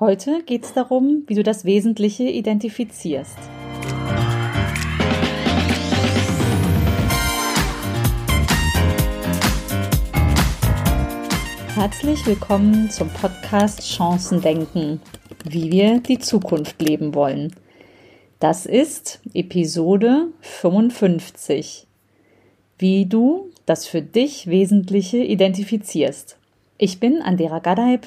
Heute geht es darum, wie du das Wesentliche identifizierst. Herzlich willkommen zum Podcast Chancen denken, wie wir die Zukunft leben wollen. Das ist Episode 55. Wie du das für dich Wesentliche identifizierst. Ich bin Andera Gadeib,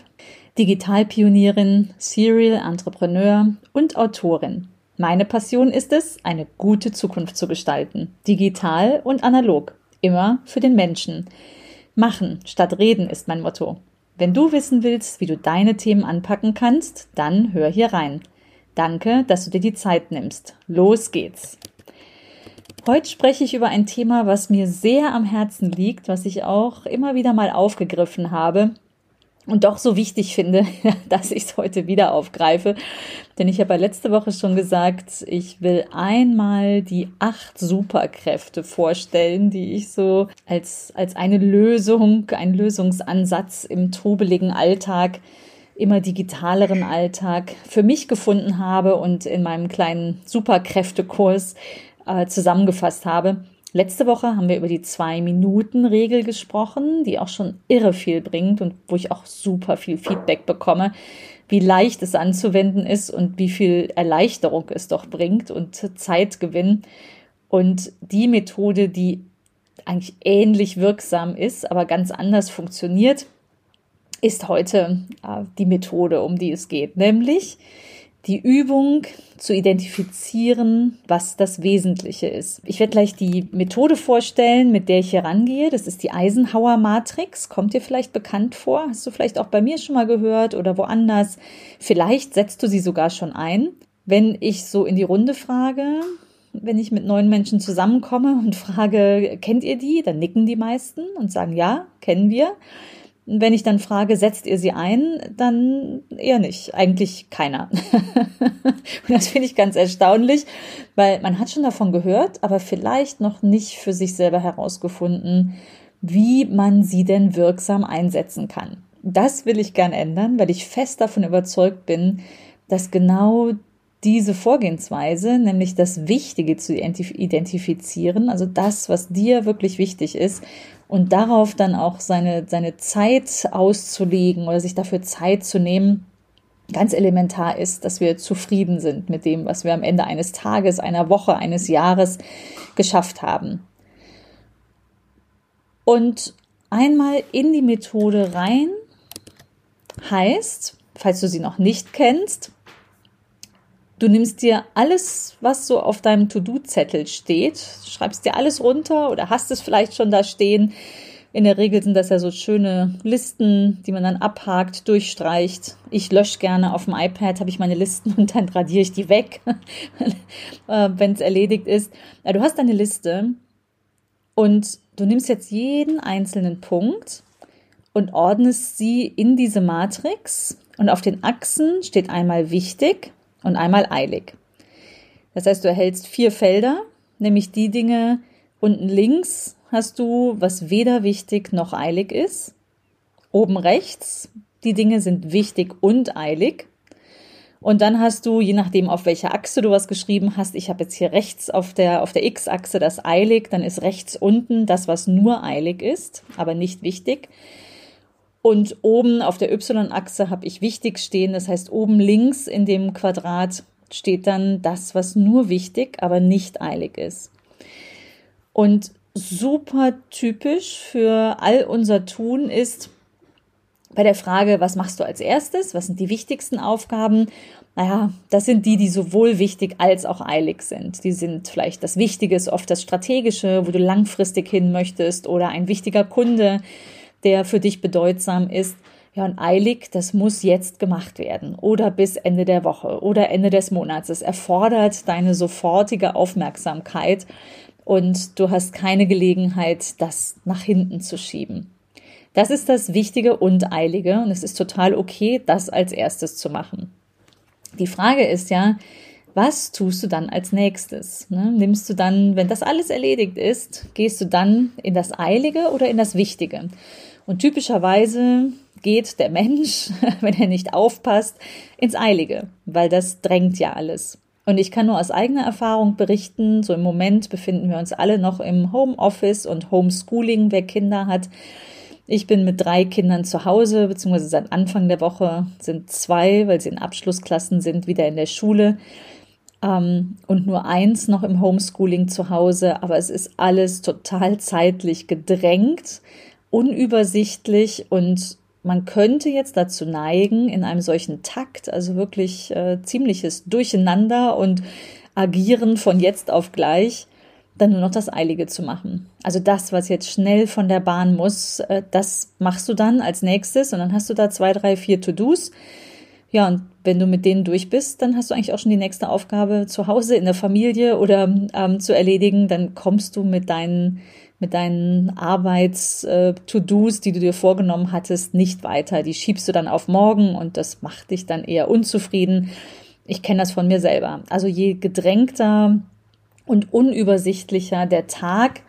Digitalpionierin, Serial Entrepreneur und Autorin. Meine Passion ist es, eine gute Zukunft zu gestalten, digital und analog, immer für den Menschen. Machen statt reden ist mein Motto. Wenn du wissen willst, wie du deine Themen anpacken kannst, dann hör hier rein. Danke, dass du dir die Zeit nimmst. Los geht's. Heute spreche ich über ein Thema, was mir sehr am Herzen liegt, was ich auch immer wieder mal aufgegriffen habe und doch so wichtig finde, dass ich es heute wieder aufgreife. Denn ich habe ja letzte Woche schon gesagt, ich will einmal die acht Superkräfte vorstellen, die ich so als, als eine Lösung, ein Lösungsansatz im trubeligen Alltag immer digitaleren Alltag für mich gefunden habe und in meinem kleinen Superkräftekurs äh, zusammengefasst habe. Letzte Woche haben wir über die Zwei-Minuten-Regel gesprochen, die auch schon irre viel bringt und wo ich auch super viel Feedback bekomme, wie leicht es anzuwenden ist und wie viel Erleichterung es doch bringt und Zeitgewinn. Und die Methode, die eigentlich ähnlich wirksam ist, aber ganz anders funktioniert, ist heute äh, die Methode, um die es geht, nämlich die Übung zu identifizieren, was das Wesentliche ist. Ich werde gleich die Methode vorstellen, mit der ich hier rangehe. Das ist die Eisenhower Matrix. Kommt dir vielleicht bekannt vor? Hast du vielleicht auch bei mir schon mal gehört oder woanders? Vielleicht setzt du sie sogar schon ein. Wenn ich so in die Runde frage, wenn ich mit neuen Menschen zusammenkomme und frage, kennt ihr die? Dann nicken die meisten und sagen, ja, kennen wir. Wenn ich dann frage, setzt ihr sie ein, dann eher nicht. Eigentlich keiner. und das finde ich ganz erstaunlich, weil man hat schon davon gehört, aber vielleicht noch nicht für sich selber herausgefunden, wie man sie denn wirksam einsetzen kann. Das will ich gern ändern, weil ich fest davon überzeugt bin, dass genau diese Vorgehensweise, nämlich das Wichtige zu identifizieren, also das, was dir wirklich wichtig ist, und darauf dann auch seine, seine Zeit auszulegen oder sich dafür Zeit zu nehmen, ganz elementar ist, dass wir zufrieden sind mit dem, was wir am Ende eines Tages, einer Woche, eines Jahres geschafft haben. Und einmal in die Methode rein heißt, falls du sie noch nicht kennst, Du nimmst dir alles, was so auf deinem To-Do-Zettel steht, schreibst dir alles runter oder hast es vielleicht schon da stehen. In der Regel sind das ja so schöne Listen, die man dann abhakt, durchstreicht. Ich lösche gerne auf dem iPad, habe ich meine Listen und dann radiere ich die weg, äh, wenn es erledigt ist. Ja, du hast deine Liste und du nimmst jetzt jeden einzelnen Punkt und ordnest sie in diese Matrix. Und auf den Achsen steht einmal wichtig, und einmal eilig. Das heißt, du erhältst vier Felder, nämlich die Dinge unten links hast du, was weder wichtig noch eilig ist. Oben rechts, die Dinge sind wichtig und eilig. Und dann hast du, je nachdem, auf welcher Achse du was geschrieben hast, ich habe jetzt hier rechts auf der, auf der X-Achse das eilig, dann ist rechts unten das, was nur eilig ist, aber nicht wichtig. Und oben auf der Y-Achse habe ich wichtig stehen. Das heißt, oben links in dem Quadrat steht dann das, was nur wichtig, aber nicht eilig ist. Und super typisch für all unser Tun ist bei der Frage, was machst du als erstes? Was sind die wichtigsten Aufgaben? Naja, das sind die, die sowohl wichtig als auch eilig sind. Die sind vielleicht das Wichtige ist oft das Strategische, wo du langfristig hin möchtest oder ein wichtiger Kunde, der für dich bedeutsam ist. Ja, und eilig, das muss jetzt gemacht werden oder bis Ende der Woche oder Ende des Monats. Es erfordert deine sofortige Aufmerksamkeit und du hast keine Gelegenheit, das nach hinten zu schieben. Das ist das Wichtige und Eilige und es ist total okay, das als erstes zu machen. Die Frage ist ja, was tust du dann als nächstes? Ne? Nimmst du dann, wenn das alles erledigt ist, gehst du dann in das Eilige oder in das Wichtige? Und typischerweise geht der Mensch, wenn er nicht aufpasst, ins Eilige, weil das drängt ja alles. Und ich kann nur aus eigener Erfahrung berichten, so im Moment befinden wir uns alle noch im Homeoffice und Homeschooling, wer Kinder hat. Ich bin mit drei Kindern zu Hause, beziehungsweise seit Anfang der Woche sind zwei, weil sie in Abschlussklassen sind, wieder in der Schule ähm, und nur eins noch im Homeschooling zu Hause. Aber es ist alles total zeitlich gedrängt, unübersichtlich und man könnte jetzt dazu neigen, in einem solchen Takt, also wirklich äh, ziemliches Durcheinander und Agieren von jetzt auf gleich, dann nur noch das Eilige zu machen. Also das, was jetzt schnell von der Bahn muss, äh, das machst du dann als nächstes und dann hast du da zwei, drei, vier To-Dos. Ja, und wenn du mit denen durch bist, dann hast du eigentlich auch schon die nächste Aufgabe zu Hause in der Familie oder ähm, zu erledigen. Dann kommst du mit deinen mit deinen Arbeits-To-Dos, äh, die du dir vorgenommen hattest, nicht weiter. Die schiebst du dann auf morgen und das macht dich dann eher unzufrieden. Ich kenne das von mir selber. Also je gedrängter und unübersichtlicher der Tag,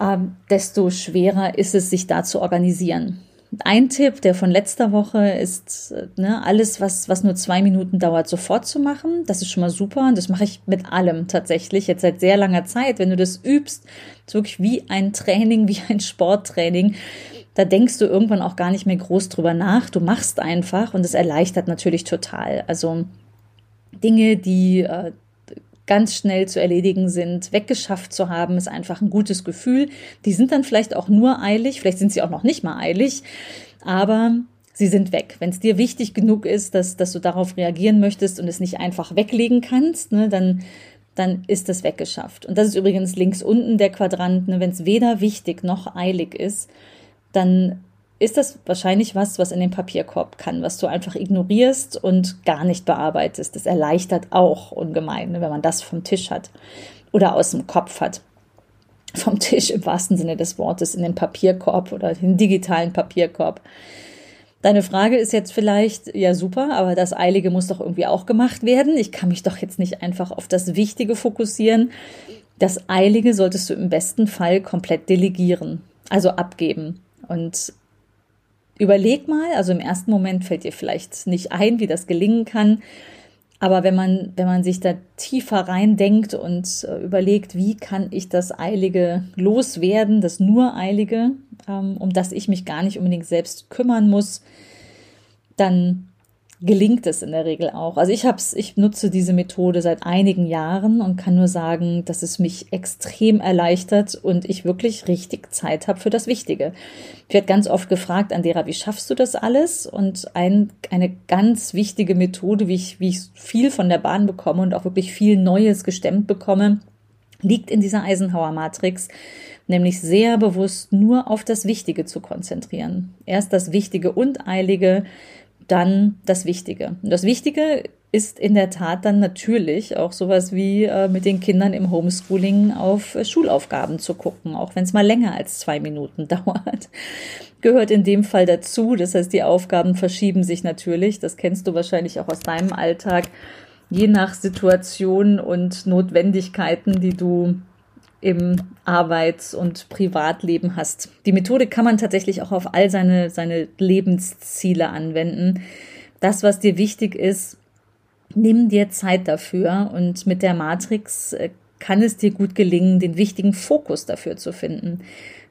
äh, desto schwerer ist es, sich da zu organisieren. Ein Tipp, der von letzter Woche ist, ne, alles, was, was nur zwei Minuten dauert, sofort zu machen. Das ist schon mal super. Und das mache ich mit allem tatsächlich, jetzt seit sehr langer Zeit. Wenn du das übst, ist wirklich wie ein Training, wie ein Sporttraining. Da denkst du irgendwann auch gar nicht mehr groß drüber nach. Du machst einfach und es erleichtert natürlich total. Also Dinge, die äh, ganz schnell zu erledigen sind, weggeschafft zu haben, ist einfach ein gutes Gefühl. Die sind dann vielleicht auch nur eilig, vielleicht sind sie auch noch nicht mal eilig, aber sie sind weg. Wenn es dir wichtig genug ist, dass, dass du darauf reagieren möchtest und es nicht einfach weglegen kannst, ne, dann, dann ist das weggeschafft. Und das ist übrigens links unten der Quadrant. Ne, Wenn es weder wichtig noch eilig ist, dann ist das wahrscheinlich was, was in den Papierkorb kann, was du einfach ignorierst und gar nicht bearbeitest. Das erleichtert auch ungemein, ne, wenn man das vom Tisch hat oder aus dem Kopf hat. Vom Tisch im wahrsten Sinne des Wortes in den Papierkorb oder den digitalen Papierkorb. Deine Frage ist jetzt vielleicht, ja super, aber das Eilige muss doch irgendwie auch gemacht werden. Ich kann mich doch jetzt nicht einfach auf das Wichtige fokussieren. Das Eilige solltest du im besten Fall komplett delegieren, also abgeben. Und Überleg mal, also im ersten Moment fällt dir vielleicht nicht ein, wie das gelingen kann. Aber wenn man, wenn man sich da tiefer reindenkt und äh, überlegt, wie kann ich das Eilige loswerden, das nur Eilige, ähm, um das ich mich gar nicht unbedingt selbst kümmern muss, dann gelingt es in der Regel auch. Also ich hab's, ich nutze diese Methode seit einigen Jahren und kann nur sagen, dass es mich extrem erleichtert und ich wirklich richtig Zeit habe für das Wichtige. Ich werde ganz oft gefragt, Andera, wie schaffst du das alles? Und ein, eine ganz wichtige Methode, wie ich, wie ich viel von der Bahn bekomme und auch wirklich viel Neues gestemmt bekomme, liegt in dieser Eisenhower Matrix, nämlich sehr bewusst nur auf das Wichtige zu konzentrieren. Erst das Wichtige und Eilige, dann das Wichtige. Und das Wichtige ist in der Tat dann natürlich auch sowas wie äh, mit den Kindern im Homeschooling auf äh, Schulaufgaben zu gucken, auch wenn es mal länger als zwei Minuten dauert. Gehört in dem Fall dazu. Das heißt, die Aufgaben verschieben sich natürlich. Das kennst du wahrscheinlich auch aus deinem Alltag. Je nach Situation und Notwendigkeiten, die du im Arbeits- und Privatleben hast. Die Methode kann man tatsächlich auch auf all seine, seine Lebensziele anwenden. Das, was dir wichtig ist, nimm dir Zeit dafür und mit der Matrix äh, kann es dir gut gelingen, den wichtigen Fokus dafür zu finden.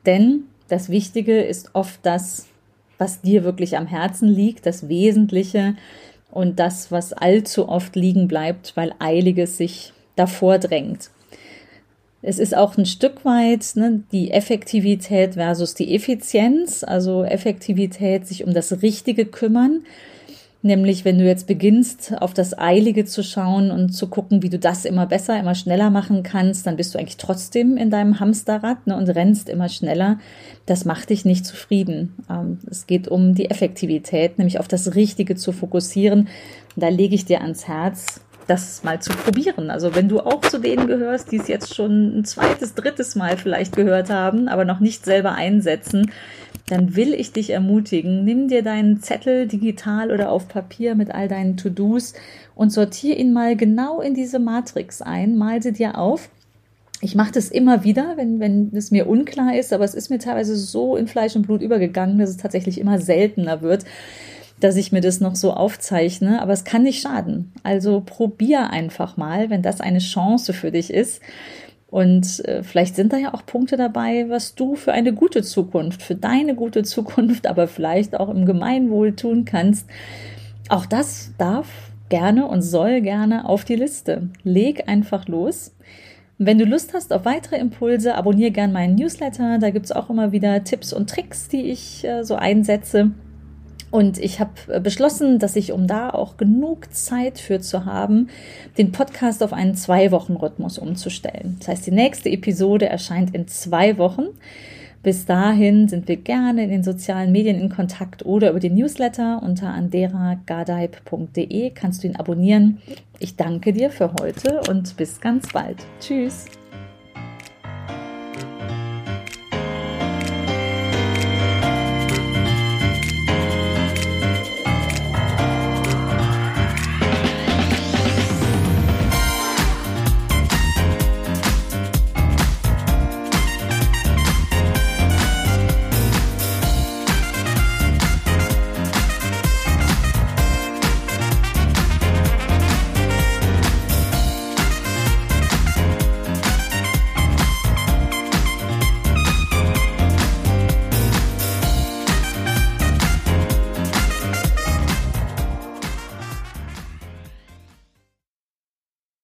Denn das Wichtige ist oft das, was dir wirklich am Herzen liegt, das Wesentliche und das, was allzu oft liegen bleibt, weil Eiliges sich davor drängt. Es ist auch ein Stück weit ne, die Effektivität versus die Effizienz, also Effektivität, sich um das Richtige kümmern. Nämlich, wenn du jetzt beginnst, auf das Eilige zu schauen und zu gucken, wie du das immer besser, immer schneller machen kannst, dann bist du eigentlich trotzdem in deinem Hamsterrad ne, und rennst immer schneller. Das macht dich nicht zufrieden. Ähm, es geht um die Effektivität, nämlich auf das Richtige zu fokussieren. Und da lege ich dir ans Herz, das mal zu probieren. Also wenn du auch zu denen gehörst, die es jetzt schon ein zweites, drittes Mal vielleicht gehört haben, aber noch nicht selber einsetzen, dann will ich dich ermutigen, nimm dir deinen Zettel digital oder auf Papier mit all deinen To-Dos und sortier ihn mal genau in diese Matrix ein, mal sie dir auf. Ich mache das immer wieder, wenn, wenn es mir unklar ist, aber es ist mir teilweise so in Fleisch und Blut übergegangen, dass es tatsächlich immer seltener wird, dass ich mir das noch so aufzeichne. Aber es kann nicht schaden. Also probier einfach mal, wenn das eine Chance für dich ist. Und äh, vielleicht sind da ja auch Punkte dabei, was du für eine gute Zukunft, für deine gute Zukunft, aber vielleicht auch im Gemeinwohl tun kannst. Auch das darf gerne und soll gerne auf die Liste. Leg einfach los. Wenn du Lust hast auf weitere Impulse, abonniere gern meinen Newsletter. Da gibt es auch immer wieder Tipps und Tricks, die ich äh, so einsetze. Und ich habe äh, beschlossen, dass ich, um da auch genug Zeit für zu haben, den Podcast auf einen Zwei-Wochen-Rhythmus umzustellen. Das heißt, die nächste Episode erscheint in zwei Wochen. Bis dahin sind wir gerne in den sozialen Medien in Kontakt oder über den Newsletter unter anderagadeib.de kannst du ihn abonnieren. Ich danke dir für heute und bis ganz bald. Tschüss.